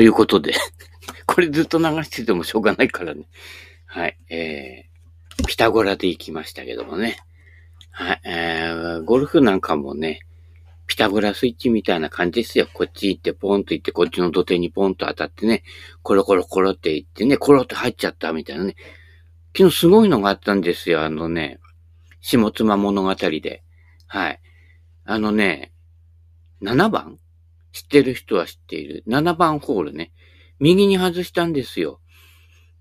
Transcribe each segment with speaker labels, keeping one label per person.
Speaker 1: ということで、これずっと流しててもしょうがないからね。はい。えー、ピタゴラで行きましたけどもね。はい。えー、ゴルフなんかもね、ピタゴラスイッチみたいな感じですよ。こっち行ってポンと行って、こっちの土手にポンと当たってね、コロコロコロって行ってね、コロって入っちゃったみたいなね。昨日すごいのがあったんですよ。あのね、下妻物語で。はい。あのね、7番？知ってる人は知っている。7番ホールね。右に外したんですよ。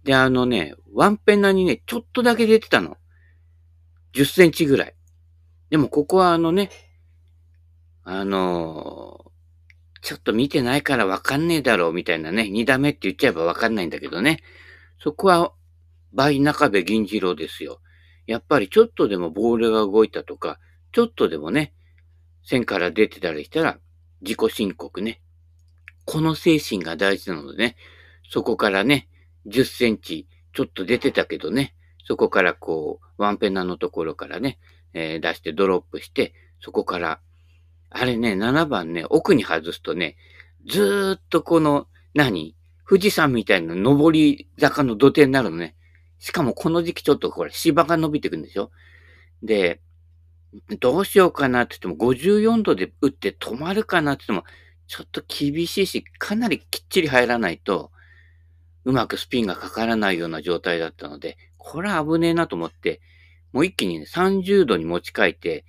Speaker 1: で、あのね、ワンペナにね、ちょっとだけ出てたの。10センチぐらい。でもここはあのね、あのー、ちょっと見てないからわかんねえだろうみたいなね、二打目って言っちゃえばわかんないんだけどね。そこは、倍中部銀次郎ですよ。やっぱりちょっとでもボールが動いたとか、ちょっとでもね、線から出てたりしたら、自己申告ね。この精神が大事なのでね、そこからね、10センチちょっと出てたけどね、そこからこう、ワンペナのところからね、えー、出してドロップして、そこから、あれね、7番ね、奥に外すとね、ずーっとこの、何富士山みたいな登り坂の土手になるのね。しかもこの時期ちょっとこれ芝が伸びてくんでしょで、どうしようかなって言っても、54度で打って止まるかなって言っても、ちょっと厳しいし、かなりきっちり入らないと、うまくスピンがかからないような状態だったので、これは危ねえなと思って、もう一気にね、30度に持ち替えて、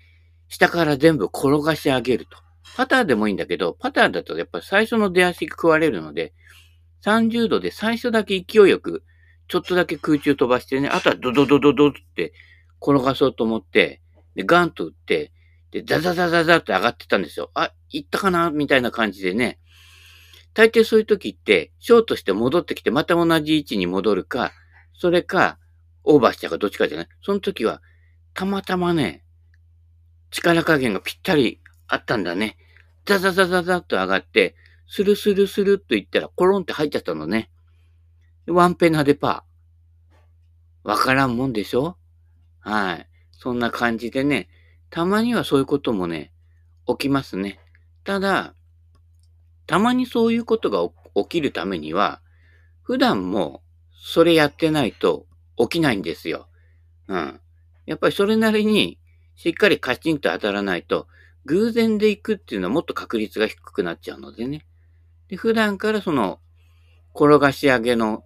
Speaker 1: 下から全部転がし上げると。パターでもいいんだけど、パターだとやっぱり最初の出足食われるので、30度で最初だけ勢いよく、ちょっとだけ空中飛ばしてね、あとはドドドドドって転がそうと思って、で、ガンと打って、で、ザザザザザって上がってたんですよ。あ、行ったかな？みたいな感じでね。大抵そういう時って、ショートして戻ってきて、また同じ位置に戻るか、それか、オーバーしちゃうかどっちかじゃない？その時は、たまたまね、力加減がぴったりあったんだね。ザザザザザっと上がって、スルスルスルっと言ったら、コロンって入っちゃったのね。ワンペナでパー。わからんもんでしょ？はい。そんな感じでね、たまにはそういうこともね、起きますね。ただ、たまにそういうことが起きるためには、普段もそれやってないと起きないんですよ。うん。やっぱりそれなりにしっかりカチンと当たらないと、偶然で行くっていうのはもっと確率が低くなっちゃうのでね。で普段からその、転がし上げの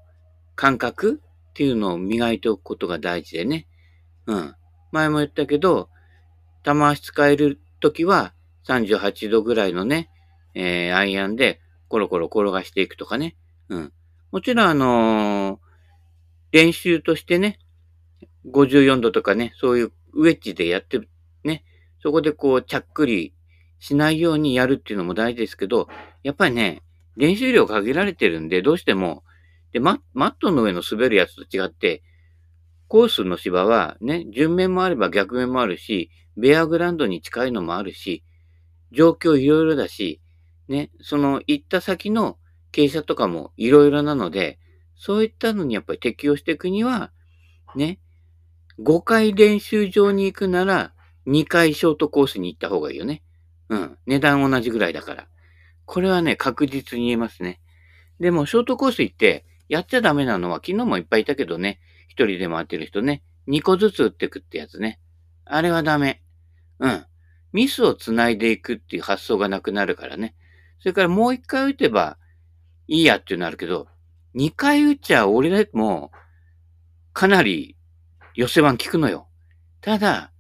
Speaker 1: 感覚っていうのを磨いておくことが大事でね。うん。前も言ったけど、玉足使えるときは38度ぐらいのね、えー、アイアンでコロコロ転がしていくとかね。うん。もちろんあのー、練習としてね、54度とかね、そういうウェッジでやってね、そこでこう、ちゃっくりしないようにやるっていうのも大事ですけど、やっぱりね、練習量限られてるんで、どうしても、で、マットの上の滑るやつと違って、コースの芝はね、順面もあれば逆面もあるし、ベアグラウンドに近いのもあるし、状況いろいろだし、ね、その行った先の傾斜とかもいろいろなので、そういったのにやっぱり適応していくには、ね、5回練習場に行くなら、2回ショートコースに行った方がいいよね。うん。値段同じぐらいだから。これはね、確実に言えますね。でも、ショートコース行って、やっちゃダメなのは、昨日もいっぱいいたけどね、一人で回ってる人ね、2個ずつ打ってくってやつね。あれはダメ。うん。ミスを繋いでいくっていう発想がなくなるからね。それからもう一回打てばいいやっていうのあるけど、二回打っちゃ俺でもかなり寄せ番効くのよ。ただ、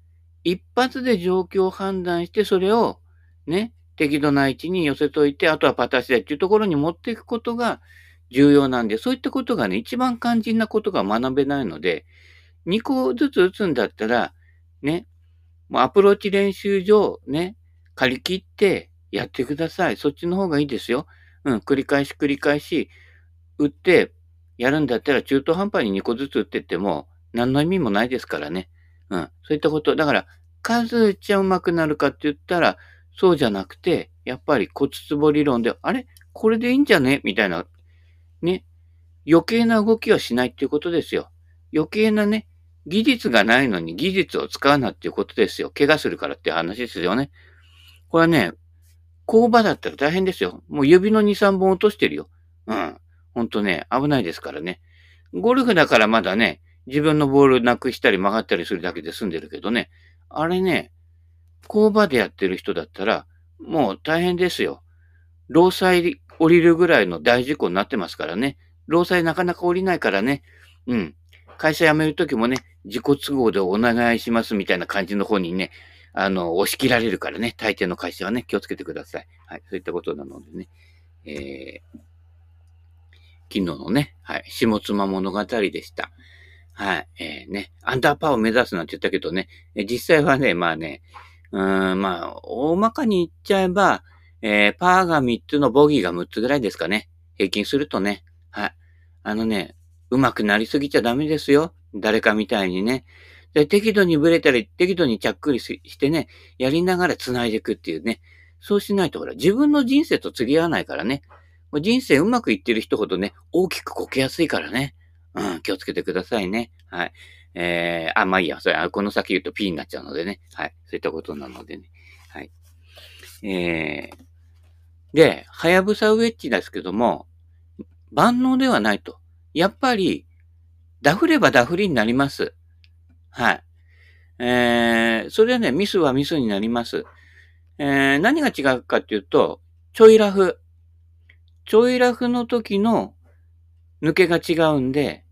Speaker 1: 一発で状況を判断してそれをね、適度な位置に寄せといて、あとはパターシダっていうところに持っていくことが重要なんで、そういったことがね、一番肝心なことが学べないので、2個ずつ打つんだったら、ね、もうアプローチ練習場、ね、借り切ってやってください。そっちの方がいいですよ。うん、繰り返し繰り返し打ってやるんだったら中途半端に2個ずつ打ってっても何の意味もないですからね。うん、そういったこと。だから、数打っちゃうまくなるかって言ったら、そうじゃなくて、やっぱり骨壺理論で、あれ？これでいいんじゃね？みたいなね、余計な動きはしないっていうことですよ。余計なね、技術がないのに技術を使うなっていうことですよ。怪我するからって話ですよね。これはね、工場だったら大変ですよ。もう指の2、3本落としてるよ。うん。ほんとね、危ないですからね。ゴルフだからまだね、自分のボールなくしたり曲がったりするだけで済んでるけどね。あれね、工場でやってる人だったら、もう大変ですよ。労災降りるぐらいの大事故になってますからね。労災なかなか降りないからね。うん。会社辞めるときもね、自己都合でお願いしますみたいな感じの方にね、あの、押し切られるからね、大抵の会社はね、気をつけてください。はい。そういったことなのでね。えー、昨日のね、はい、下妻物語でした。はい。えー、ね、アンダーパーを目指すなんて言ったけどね、実際はね、まあね、うん、まあ、大まかに言っちゃえば、えー、パーが3つのボギーが6つぐらいですかね。平均するとね。はい。あのね、上手くなりすぎちゃダメですよ。誰かみたいにね。で適度にブレたり、適度にちゃっくりしてね、やりながら繋いでいくっていうね。そうしないと、ほら、自分の人生と釣り合わないからね。人生うまくいってる人ほどね、大きくこけやすいからね。うん、気をつけてくださいね。はい。えー、あ、まあいいや。それ、この先言うと P になっちゃうのでね。はい。そういったことなのでね。はい。えー、で、はやぶさウェッジですけども、万能ではないと。やっぱり、ダフればダフりになります。はい。えー、それはね、ミスはミスになります。えー、何が違うかっていうと、ちょいラフ。ちょいラフの時の抜けが違うんで、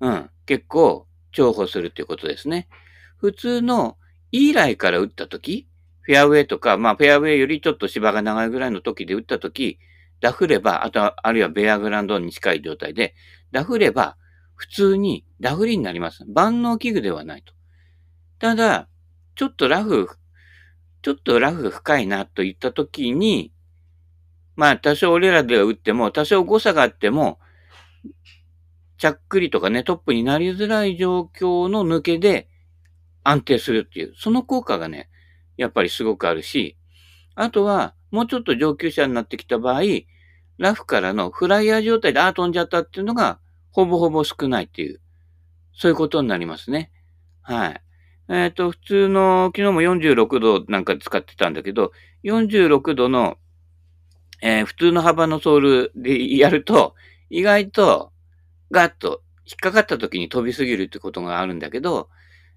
Speaker 1: うん、結構重宝するっていうことですね。普通のイーライから打った時、フェアウェイとか、まあフェアウェイよりちょっと芝が長いぐらいの時で打った時、ダフれば、あとは、あるいはベアグランドに近い状態で、ダフれば、普通にダフリになります。万能器具ではないと。ただ、ちょっとラフ、ちょっとラフ深いなと言った時に、まあ多少俺らでは打っても、多少誤差があっても、ちゃっくりとかね、トップになりづらい状況の抜けで安定するっていう、その効果がね、やっぱりすごくあるし、あとは、もうちょっと上級者になってきた場合、ラフからのフライヤー状態で、ああ、飛んじゃったっていうのが、ほぼほぼ少ないっていう、そういうことになりますね。はい。えっ、ー、と、普通の、昨日も46度なんか使ってたんだけど、46度の、えー、普通の幅のソールでやると、意外と、ガッと引っかかった時に飛びすぎるってことがあるんだけど、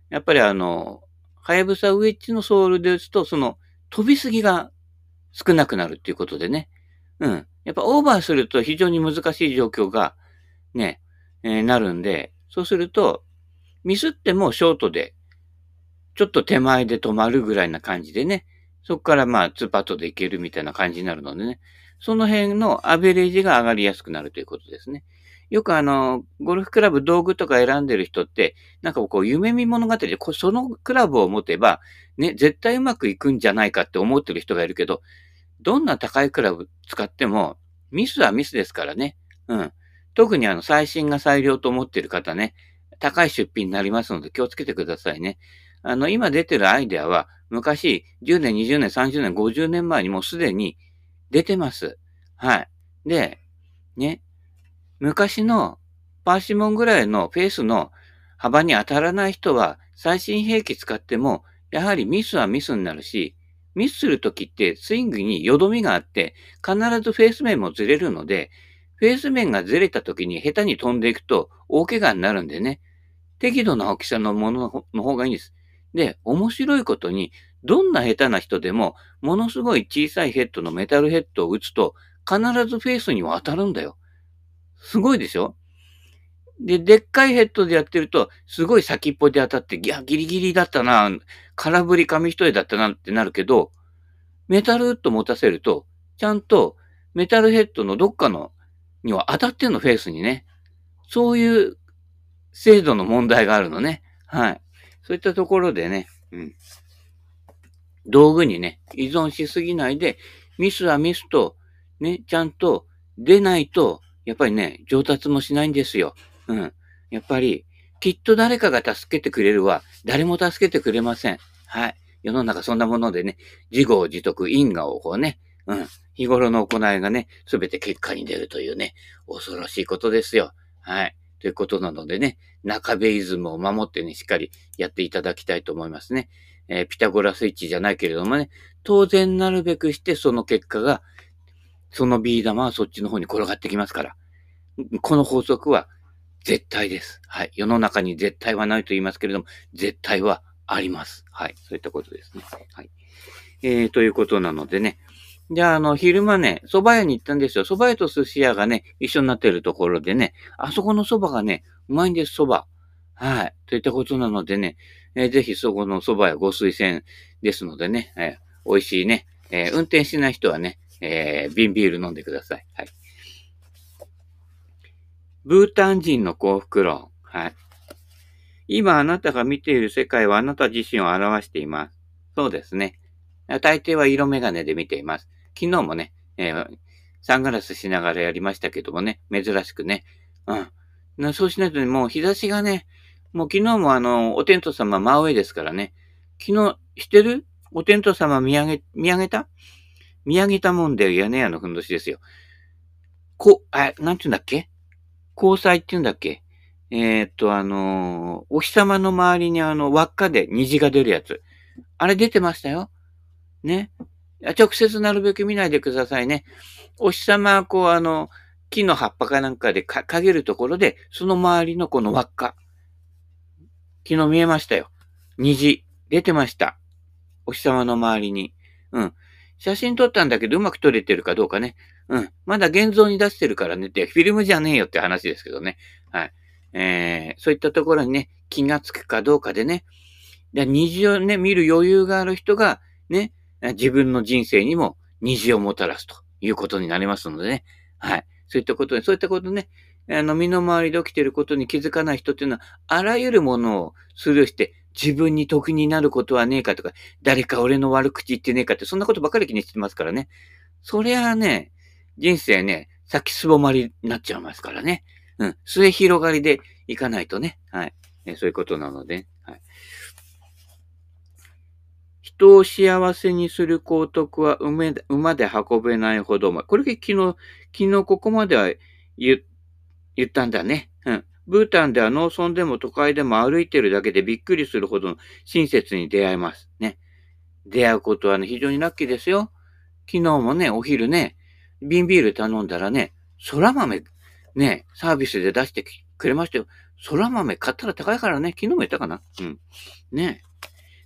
Speaker 1: やっぱりあの、はやぶさウェッジのソールで打つと、その、飛びすぎが少なくなるっていうことでね。うん。やっぱオーバーすると非常に難しい状況が、ね、えー、なるんで、そうすると、ミスってもショートで、ちょっと手前で止まるぐらいな感じでね、そこからまあ、ツーパットでいけるみたいな感じになるのでね、その辺のアベレージが上がりやすくなるということですね。よくあの、ゴルフクラブ道具とか選んでる人って、なんかこう、夢見物語で、そのクラブを持てば、ね、絶対うまくいくんじゃないかって思ってる人がいるけど、どんな高いクラブ使っても、ミスはミスですからね。うん。特にあの、最新が最良と思ってる方ね、高い出品になりますので気をつけてくださいね。あの、今出てるアイデアは、昔、10年、20年、30年、50年前にもうすでに出てます。はい。で、ね、昔のパーシモンぐらいのフェースの幅に当たらない人は最新兵器使ってもやはりミスはミスになるし、ミスするときってスイングによどみがあって必ずフェース面もずれるので、フェース面がずれたときに下手に飛んでいくと大怪我になるんでね、適度な大きさのものの方がいいんです。で、面白いことに、どんな下手な人でも、ものすごい小さいヘッドのメタルヘッドを打つと、必ずフェースには当たるんだよ。すごいでしょ？で、でっかいヘッドでやってると、すごい先っぽで当たって、いや、ギリギリだったな、空振り紙一重だったなってなるけど、メタルウッド持たせると、ちゃんとメタルヘッドのどっかのには当たってんの、フェースにね。そういう精度の問題があるのね。はい。そういったところでね、うん。道具にね、依存しすぎないで、ミスはミスと、ね、ちゃんと出ないと、やっぱりね、上達もしないんですよ。うん。やっぱり、きっと誰かが助けてくれるは、誰も助けてくれません。はい。世の中そんなものでね、自業自得、因果をこうね、うん。日頃の行いがね、すべて結果に出るというね、恐ろしいことですよ。はい。ということなのでね、中ベイズムを守ってね、しっかりやっていただきたいと思いますね。えー、ピタゴラスイッチじゃないけれどもね、当然なるべくしてその結果がそのビー玉はそっちの方に転がってきますから。この法則は絶対です。はい。世の中に絶対はないと言いますけれども、絶対はあります。はい。そういったことですね。はい。えー、ということなのでね。じゃあ、あの、昼間ね、蕎麦屋に行ったんですよ。蕎麦屋と寿司屋がね、一緒になってるところでね、あそこの蕎麦がね、うまいんです、蕎麦。はい。といったことなのでね、えー、ぜひそこの蕎麦屋ご推薦ですのでね、えー、美味しいね、えー、運転しない人はね、えー、瓶ビール飲んでください。はい。ブータン人の幸福論。はい。今あなたが見ている世界はあなた自身を表しています。そうですね。大抵は色眼鏡で見ています。昨日もね、えー、サングラスしながらやりましたけどもね、珍しくね。うん。そうしないとね、もう日差しがね、もう昨日もあの、お天道様真上ですからね。昨日、してる？お天道様見上げ、見上げた？見上げたもんで屋根屋のふんどしですよ。こ、あ、なんて言うんだっけ？交際って言うんだっけ？えー、っと、あのー、お日様の周りにあの、輪っかで虹が出るやつ。あれ出てましたよ。ね。直接なるべく見ないでくださいね。お日様はこう、あの、木の葉っぱかなんかでか、かげるところで、その周りのこの輪っか。昨日見えましたよ。虹。出てました。お日様の周りに。うん。写真撮ったんだけどうまく撮れてるかどうかね。うん。まだ現像に出してるからねって、フィルムじゃねえよって話ですけどね。はい。えー、そういったところにね、気がつくかどうかでね。で虹をね、見る余裕がある人が、ね、自分の人生にも虹をもたらすということになりますのでね。はい。そういったことで、そういったことね、あの、身の回りで起きていることに気づかない人っていうのは、あらゆるものをスルーして、自分に得になることはねえかとか、誰か俺の悪口言ってねえかって、そんなことばかり気にしてますからね。そりゃあね、人生ね、先すぼまりになっちゃいますからね。うん。末広がりでいかないとね。はい。ね、そういうことなので、はい。人を幸せにする幸徳は馬で運べないほど、これ昨日、昨日ここまでは言ったんだね。ブータンでは農村でも都会でも歩いてるだけでびっくりするほどの親切に出会えます。ね。出会うことはね、非常にラッキーですよ。昨日もね、お昼ね、瓶ビール頼んだらね、空豆、ね、サービスで出してくれましたよ。空豆買ったら高いからね、昨日も言ったかな？うん。ね。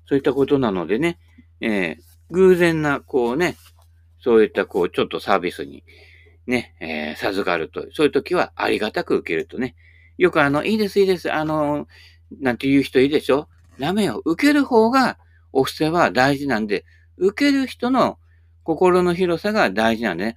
Speaker 1: そういったことなのでね、えー、偶然な、こうね、そういったこう、ちょっとサービスに、ね、えー、授かると、そういう時はありがたく受けるとね。よくあの、いいです、いいです、あの、なんて言う人いいでしょ？ダメよ。受ける方が、お布施は大事なんで、受ける人の心の広さが大事なんでね。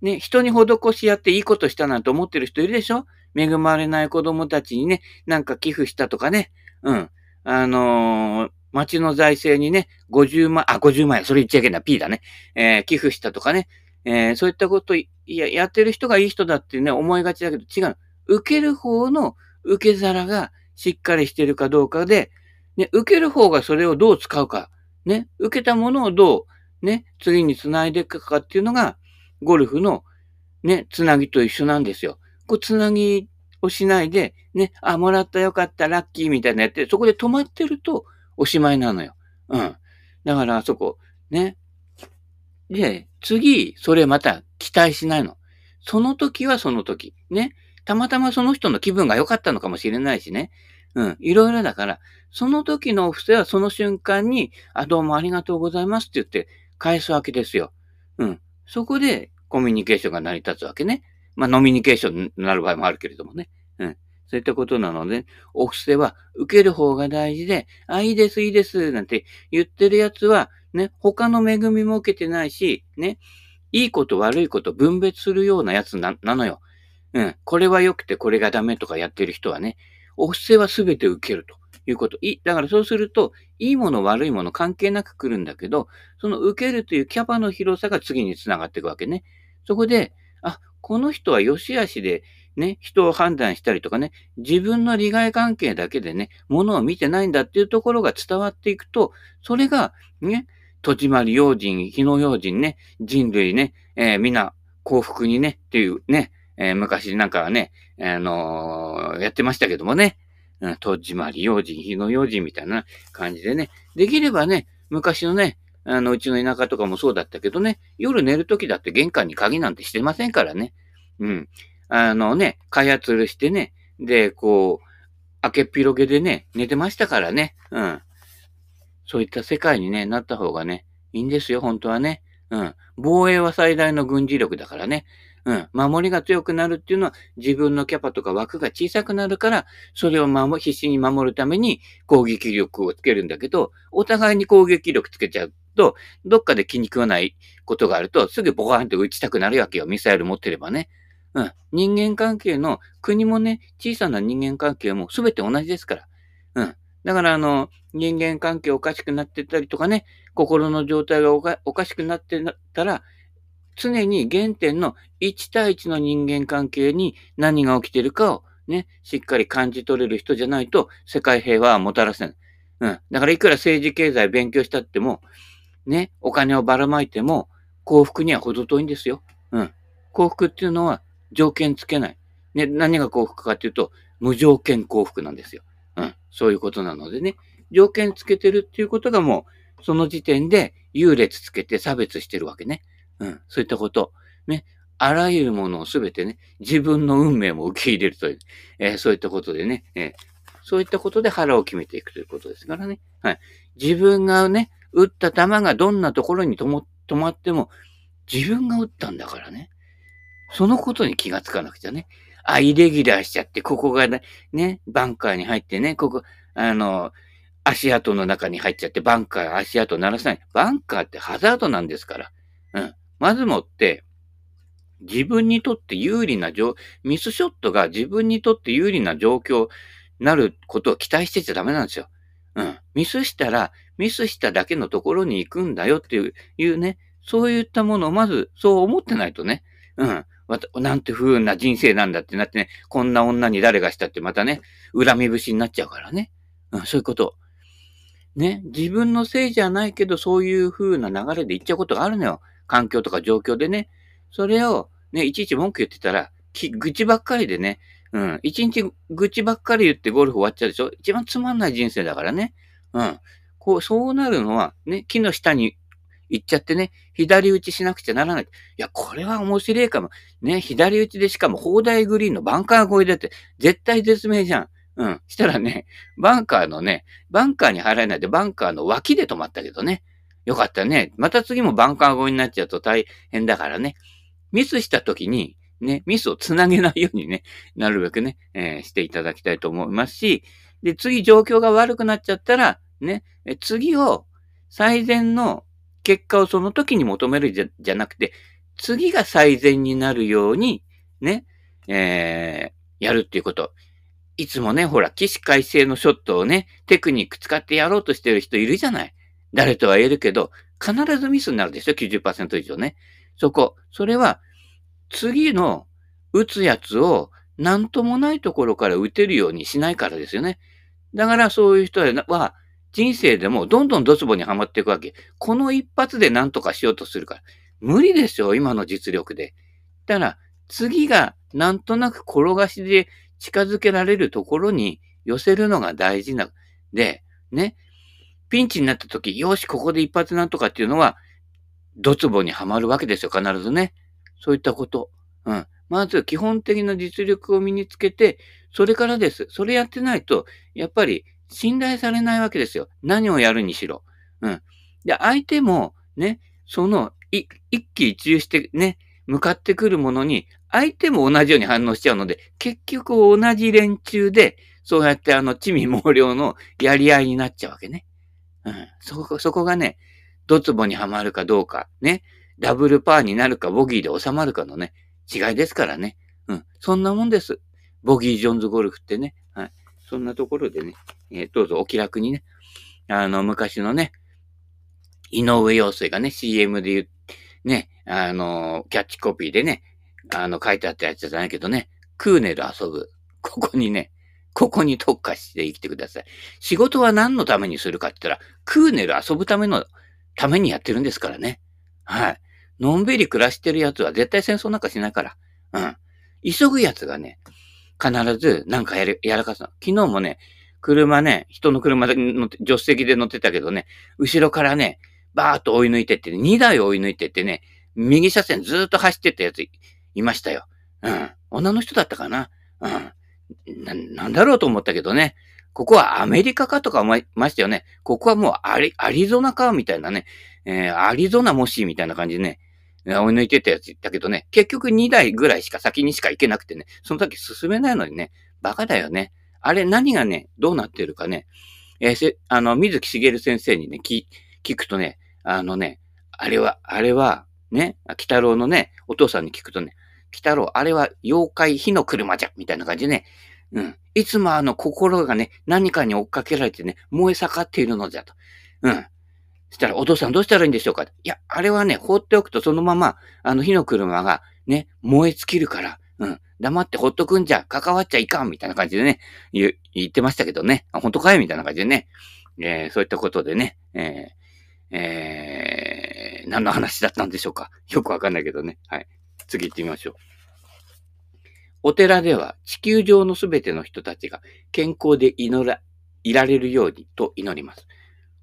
Speaker 1: ね、人に施しやっていいことしたなんて思ってる人いるでしょ？恵まれない子供たちにね、なんか寄付したとかね。うん。あのー、町の財政にね、50万、あ、50万円、それ言っちゃいけない、P だね。えー、寄付したとかね。えー、そういったこといや、やってる人がいい人だってね、思いがちだけど違う。受ける方の受け皿がしっかりしてるかどうかで、ね、受ける方がそれをどう使うか。ね、受けたものをどう、ね、次に繋いでいくかっていうのが、ゴルフの、ね、つなぎと一緒なんですよ。こう、つなぎをしないで、ね、あ、もらったよかった、ラッキーみたいなやって、そこで止まってると、おしまいなのよ。うん。だから、あそこ、ね。で、次、それまた期待しないの。その時はその時。ね。たまたまその人の気分が良かったのかもしれないしね。うん。いろいろだから、その時のお布施はその瞬間に、あ、どうもありがとうございますって言って返すわけですよ。うん。そこでコミュニケーションが成り立つわけね。まあ、ノミニケーションになる場合もあるけれどもね。うん。そういったことなので、お布施は受ける方が大事で、あ、いいです、いいです、なんて言ってるやつは、ね、他の恵みも受けてないし、ね、いいこと悪いこと分別するようなやつな、なのよ。うん。これは良くてこれがダメとかやってる人はね、お布施はすべて受けるということ。い、だからそうすると、いいもの悪いもの関係なく来るんだけど、その受けるというキャパの広さが次につながっていくわけね。そこで、あ、この人は良し悪しでね、人を判断したりとかね、自分の利害関係だけでね、ものを見てないんだっていうところが伝わっていくと、それが、ね、戸締まり用心、日の用心ね、人類ね、えー、みんな幸福にね、っていうね、えー、昔なんかね、あのー、やってましたけどもね、戸締まり用心、日の用心みたいな感じでね、できればね、昔のね、あの、うちの田舎とかもそうだったけどね、夜寝るときだって玄関に鍵なんてしてませんからね。うん。あのね、開発してね、で、こう、開けっ広げでね、寝てましたからね。うん。そういった世界にね、なった方がね、いいんですよ、本当はね。うん。防衛は最大の軍事力だからね。うん。守りが強くなるっていうのは自分のキャパとか枠が小さくなるから、それを守、必死に守るために攻撃力をつけるんだけど、お互いに攻撃力つけちゃうと、どっかで気に食わないことがあると、すぐボカーンと撃ちたくなるわけよ。ミサイル持ってればね。うん。人間関係の、国もね、小さな人間関係も全て同じですから。うん。だから、あの、人間関係おかしくなってたりとかね、心の状態がおかしくなってたら、常に原点の1対1の人間関係に何が起きてるかをね、しっかり感じ取れる人じゃないと世界平和はもたらせない。うん。だからいくら政治経済勉強したっても、ね、お金をばらまいても幸福には程遠いんですよ。うん。幸福っていうのは条件つけない。ね、何が幸福かっていうと、無条件幸福なんですよ。うん。そういうことなのでね。条件つけてるっていうことがもう、その時点で優劣つけて差別してるわけね。うん。そういったこと。ね。あらゆるものをすべてね、自分の運命も受け入れるという、えー、そういったことでね、えー、そういったことで腹を決めていくということですからね。はい。自分がね、撃った弾がどんなところに止まっても、自分が撃ったんだからね。そのことに気がつかなくちゃね。あ、イレギュラーしちゃって、ここがね、ねバンカーに入ってね、ここ、あの、足跡の中に入っちゃって、バンカー、足跡鳴らさない。バンカーってハザードなんですから。うん。まずもって、自分にとって有利な状、ミスショットが自分にとって有利な状況になることを期待してちゃダメなんですよ。うん。ミスしたら、ミスしただけのところに行くんだよっていう、いうね、そういったものをまずそう思ってないとね、うん。なんて不運な人生なんだってなってね、こんな女に誰がしたってまたね、恨み節になっちゃうからね。うん、そういうこと。ね、自分のせいじゃないけど、そういう風な流れで行っちゃうことがあるのよ。環境とか状況でね。それを、ね、いちいち文句言ってたら、愚痴ばっかりでね、うん、一日愚痴ばっかり言ってゴルフ終わっちゃうでしょ？一番つまんない人生だからね。うん。こう、そうなるのは、ね、木の下に行っちゃってね、左打ちしなくちゃならない。いや、これは面白いかも。ね、左打ちでしかも砲台グリーンのバンカー越えでって、絶対絶命じゃん。うん。したらね、バンカーのね、バンカーに入らないでバンカーの脇で止まったけどね。よかったね。また次もバンカー越えになっちゃうと大変だからね。ミスした時に、ね、ミスをつなげないようにね、なるべくね、えー、していただきたいと思いますし、で、次状況が悪くなっちゃったら、ね、次を最善の結果をその時に求めるじゃじゃなくて、次が最善になるように、ね、えー、やるっていうこと。いつもね、ほら、起死回生のショットをね、テクニック使ってやろうとしてる人いるじゃない。誰とは言えるけど、必ずミスになるでしょ ?90% 以上ね。そこ。それは、次の打つやつを何ともないところから打てるようにしないからですよね。だからそういう人は、人生でもどんどんドツボにはまっていくわけ。この一発で何とかしようとするから。無理ですよ、今の実力で。だから、次がなんとなく転がしで近づけられるところに寄せるのが大事な。で、ね、ピンチになった時、よし、ここで一発なんとかっていうのは、ドツボにはまるわけですよ、必ずね。そういったこと。うん。まず、基本的な実力を身につけて、それからです。それやってないと、やっぱり、信頼されないわけですよ。何をやるにしろ。うん。で、相手も、ね、その、い一喜一憂してね、向かってくるものに、相手も同じように反応しちゃうので、結局同じ連中で、そうやってあの、地味猛量のやり合いになっちゃうわけね。うん。そこ、そこがね、ドツボにはまるかどうか、ね、ダブルパーになるか、ボギーで収まるかのね、違いですからね。うん。そんなもんです。ボギー・ジョーンズゴルフってね。はい。そんなところでね、えー、どうぞお気楽にね、あの、昔のね、井上陽水がね、CM で言う、ね、あの、キャッチコピーでね、あの、書いてあったやつじゃないけどね、クーネル遊ぶ。ここにね、ここに特化して生きてください。仕事は何のためにするかって言ったら、クーネル遊ぶための、ためにやってるんですからね。はい。のんびり暮らしてるやつは絶対戦争なんかしないから。うん。急ぐやつがね、必ずなんかやる、やらかすの。昨日もね、車ね、人の車で乗って、助手席で乗ってたけどね、後ろからね、バーっと追い抜いてって、2台追い抜いてってね、右車線ずーっと走ってったやついましたよ。うん。女の人だったかな。うん。な、なんだろうと思ったけどね。ここはアメリカかとか思いましたよね。ここはもうアリ、アリゾナかみたいなね。えー、アリゾナもしみたいな感じでね。追い抜いてたやつだけどね。結局2台ぐらいしか先にしか行けなくてね。その時進めないのにね。バカだよね。あれ何がね、どうなってるかね。えー、せ、あの、水木しげる先生にね、聞、聞くとね、あのね、あれは、あれは、ね、北郎のね、お父さんに聞くとね、北郎、あれは妖怪火の車じゃ、みたいな感じでね、うん。いつもあの心がね、何かに追っかけられてね、燃え盛っているのじゃと。うん。そしたら、お父さんどうしたらいいんでしょうか？いや、あれはね、放っておくとそのまま、あの火の車がね、燃え尽きるから、うん。黙ってほっとくんじゃ、関わっちゃいかん、みたいな感じでね、言言ってましたけどね。あ、本当かいみたいな感じでね。えー、そういったことでね、えー、えー、何の話だったんでしょうか？よくわかんないけどね。はい。次行ってみましょう。お寺では地球上のすべての人たちが健康で祈ら、いられるようにと祈ります。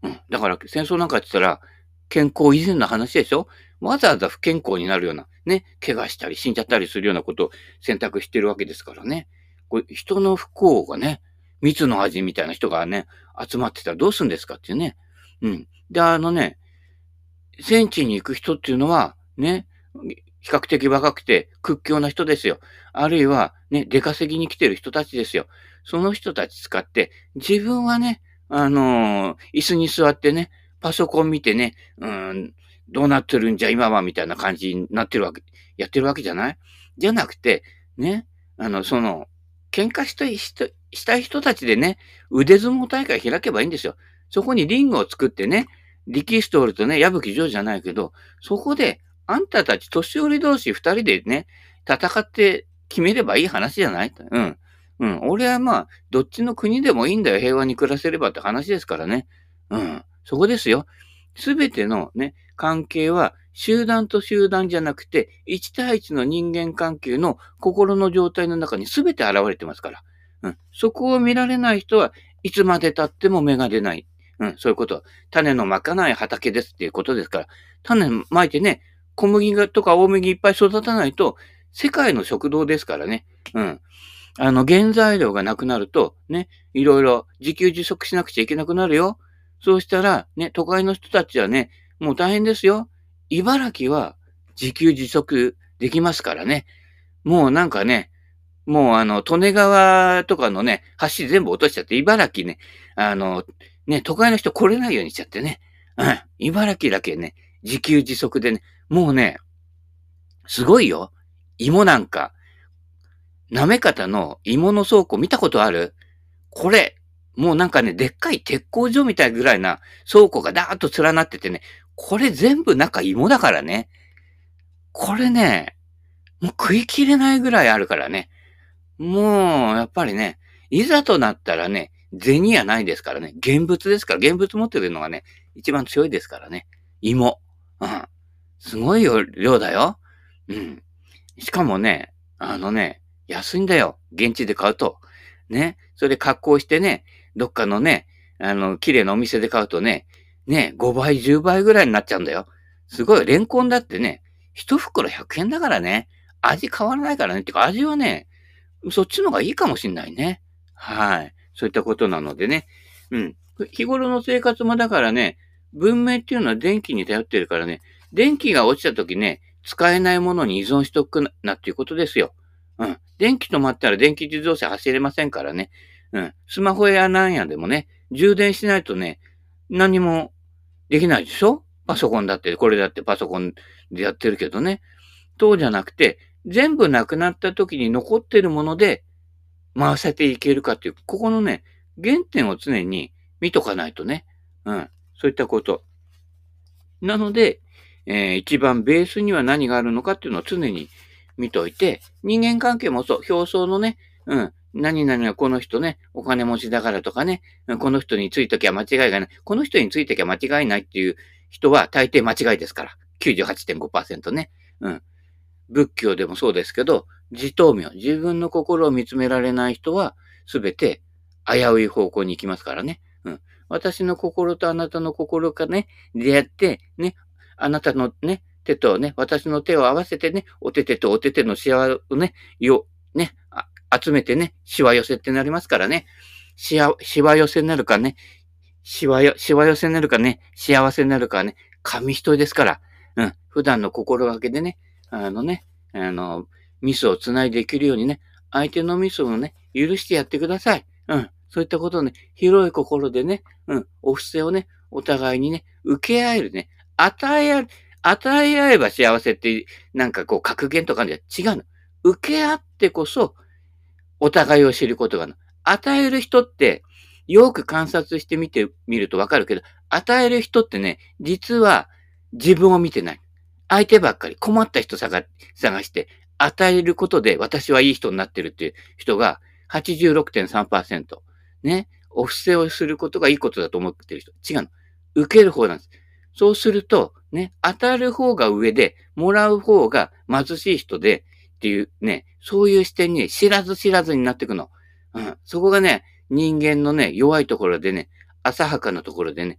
Speaker 1: うん。だから戦争なんかって言ったら健康以前の話でしょ？わざわざ不健康になるような、ね、怪我したり死んじゃったりするようなことを選択してるわけですからね。これ人の不幸がね、蜜の味みたいな人がね、集まってたらどうするんですかっていうね。うん。で、あのね、戦地に行く人っていうのは、ね、比較的若くて屈強な人ですよ。あるいは、ね、出稼ぎに来てる人たちですよ。その人たち使って、自分はね、あのー、椅子に座ってね、パソコン見てね、うん、どうなってるんじゃ今はみたいな感じになってるわけ、やってるわけじゃない？じゃなくて、ね、あの、その、喧嘩したい人、したい人たちでね、腕相撲大会開けばいいんですよ。そこにリングを作ってね、力士通るとね、矢吹城じゃないけど、そこで、あんたたち年寄り同士二人でね、戦って決めればいい話じゃない？うん。うん。俺はまあ、どっちの国でもいいんだよ。平和に暮らせればって話ですからね。うん。そこですよ。すべてのね、関係は集団と集団じゃなくて、一対一の人間関係の心の状態の中にすべて現れてますから。うん。そこを見られない人はいつまで経っても芽が出ない。うん。そういうこと。種のまかない畑ですっていうことですから。種まいてね、小麦とか大麦いっぱい育たないと、世界の食堂ですからね。うん。あの、原材料がなくなると、ね、いろいろ自給自足しなくちゃいけなくなるよ。そうしたら、ね、都会の人たちはね、もう大変ですよ。茨城は自給自足できますからね。もうなんかね、もうあの、利根川とかのね、橋全部落としちゃって、茨城ね、あの、ね、都会の人来れないようにしちゃってね。うん。茨城だけね、自給自足でね、もうね、すごいよ。芋なんか、なめ方の芋の倉庫見たことある？これ、もうなんかね、でっかい鉄工所みたいぐらいな倉庫がダーッと連なっててね、これ全部中芋だからね。これね、もう食い切れないぐらいあるからね。もう、やっぱりね、いざとなったらね、銭やないですからね。現物ですから、現物持ってるのがね、一番強いですからね。芋。うん。すごい、量だよ。うん。しかもね、あのね、安いんだよ。現地で買うと。ね。それで格好してね、どっかのね、あの、綺麗なお店で買うとね、ね、5倍、10倍ぐらいになっちゃうんだよ。すごい。レンコンだってね、一袋100円だからね。味変わらないからね。ってか味はね、そっちの方がいいかもしんないね。はい。そういったことなのでね。うん。日頃の生活もだからね、文明っていうのは電気に頼ってるからね、電気が落ちた時ね、使えないものに依存しとくなっていうことですよ。うん。電気止まったら電気自動車走れませんからね。うん。スマホやなんやでもね、充電しないとね、何もできないでしょ？パソコンだって、これだってパソコンでやってるけどね。そうじゃなくて、全部なくなった時に残ってるもので回せていけるかっていう、ここのね、原点を常に見とかないとね。うん。そういったこと。なので、えー、一番ベースには何があるのかっていうのを常に見といて、人間関係もそう、表層のね、うん、何々はこの人ね、お金持ちだからとかね、この人についときゃ間違いがない。この人についときゃ間違いないっていう人は大抵間違いですから。98.5%ね。うん。仏教でもそうですけど、自灯明、自分の心を見つめられない人は、すべて危うい方向に行きますからね。うん。私の心とあなたの心がね、出会って、ね、あなたのね、手とね、私の手を合わせてね、お手手とお手手のシワをね、よ、ね、集めてね、シワ寄せってなりますからね、しわ、しわ寄せになるかね、しわよ、しわ寄せになるかね、幸せになるかね、紙一重ですから、うん、普段の心がけでね、あのね、あの、ミスを繋いでいけるようにね、相手のミスをね、許してやってください。うん。そういったことをね、広い心でね、うん、お布施をね、お互いにね、受け合えるね、与え合う、与え合えば幸せって、なんかこう格言とかじゃ違うの。受け合ってこそ、お互いを知ることがある。与える人って、よく観察してみてみるとわかるけど、与える人ってね、実は自分を見てない。相手ばっかり困った人探探して、与えることで私はいい人になってるっていう人が86.3%。ね。お布施をすることがいいことだと思ってる人。違うの。受ける方なんです。そうすると、ね、当たる方が上で、もらう方が貧しい人で、っていうね、そういう視点に知らず知らずになっていくの。うん。そこがね、人間のね、弱いところでね、浅はかなところでね、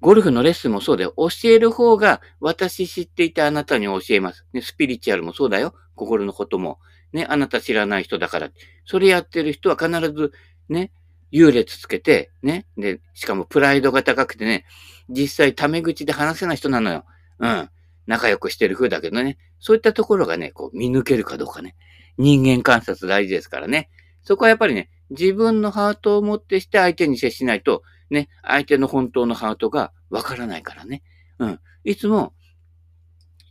Speaker 1: ゴルフのレッスンもそうだよ。教える方が私知っていたあなたに教えます。ね、スピリチュアルもそうだよ。心のことも。ね、あなた知らない人だから。それやってる人は必ず、ね、優劣つけて、ね、で、しかもプライドが高くてね、実際タメ口で話せない人なのよ。うん。仲良くしてる風だけどね。そういったところがね、こう見抜けるかどうかね。人間観察大事ですからね。そこはやっぱりね、自分のハートを持ってして相手に接しないと、ね、相手の本当のハートがわからないからね。うん。いつも、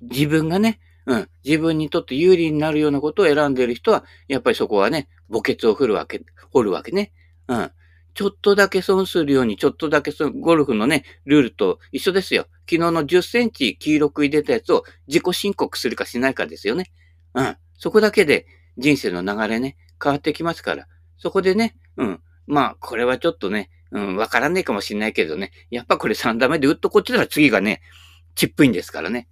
Speaker 1: 自分がね、うん、自分にとって有利になるようなことを選んでいる人は、やっぱりそこはね、墓穴を掘るわけ、掘るわけね。うん。ちょっとだけ損するように、ちょっとだけそゴルフのね、ルールと一緒ですよ。昨日の10センチ黄色く入れたやつを自己申告するかしないかですよね。うん。そこだけで人生の流れね、変わってきますから。そこでね、うん。まあ、これはちょっとね、うん、わからねえかもしんないけどね。やっぱこれ3打目で打っとこっちだら次がね、チップインですからね。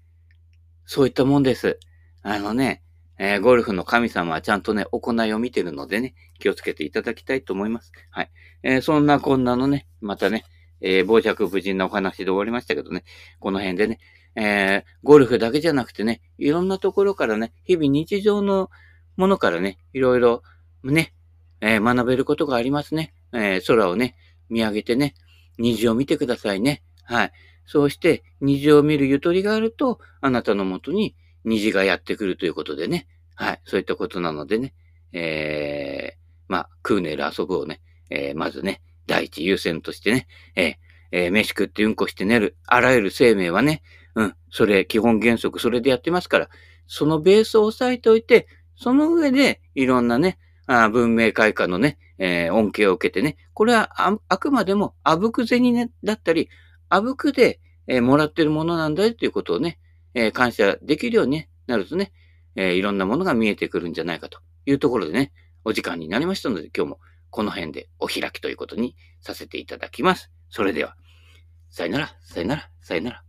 Speaker 1: そういったもんです。あのね、えー、ゴルフの神様はちゃんとね、行いを見てるのでね、気をつけていただきたいと思います。はい。えー、そんなこんなのね、またね、えー、傍若無人なお話で終わりましたけどね、この辺でね、えー、ゴルフだけじゃなくてね、いろんなところからね、日々日常のものからね、いろいろね、えー、学べることがありますね。えー、空をね、見上げてね、虹を見てくださいね。はい。そうして、虹を見るゆとりがあると、あなたのもとに虹がやってくるということでね。はい。そういったことなのでね。えー、まあ、クーネル遊ぶをね、えー、まずね、第一優先としてね、えー、えー、飯食ってうんこして寝る、あらゆる生命はね、うん、それ、基本原則、それでやってますから、そのベースを押さえておいて、その上で、いろんなね、あ文明開化のね、えー、恩恵を受けてね、これはああくまでもあぶく銭、ね、だったり、あぶくで、えー、もらってるものなんだよということをね、えー、感謝できるようになるとね、えいろんなものが見えてくるんじゃないかというところでね、お時間になりましたので、今日もこの辺でお開きということにさせていただきます。それでは、さよなら、さよなら、さよなら。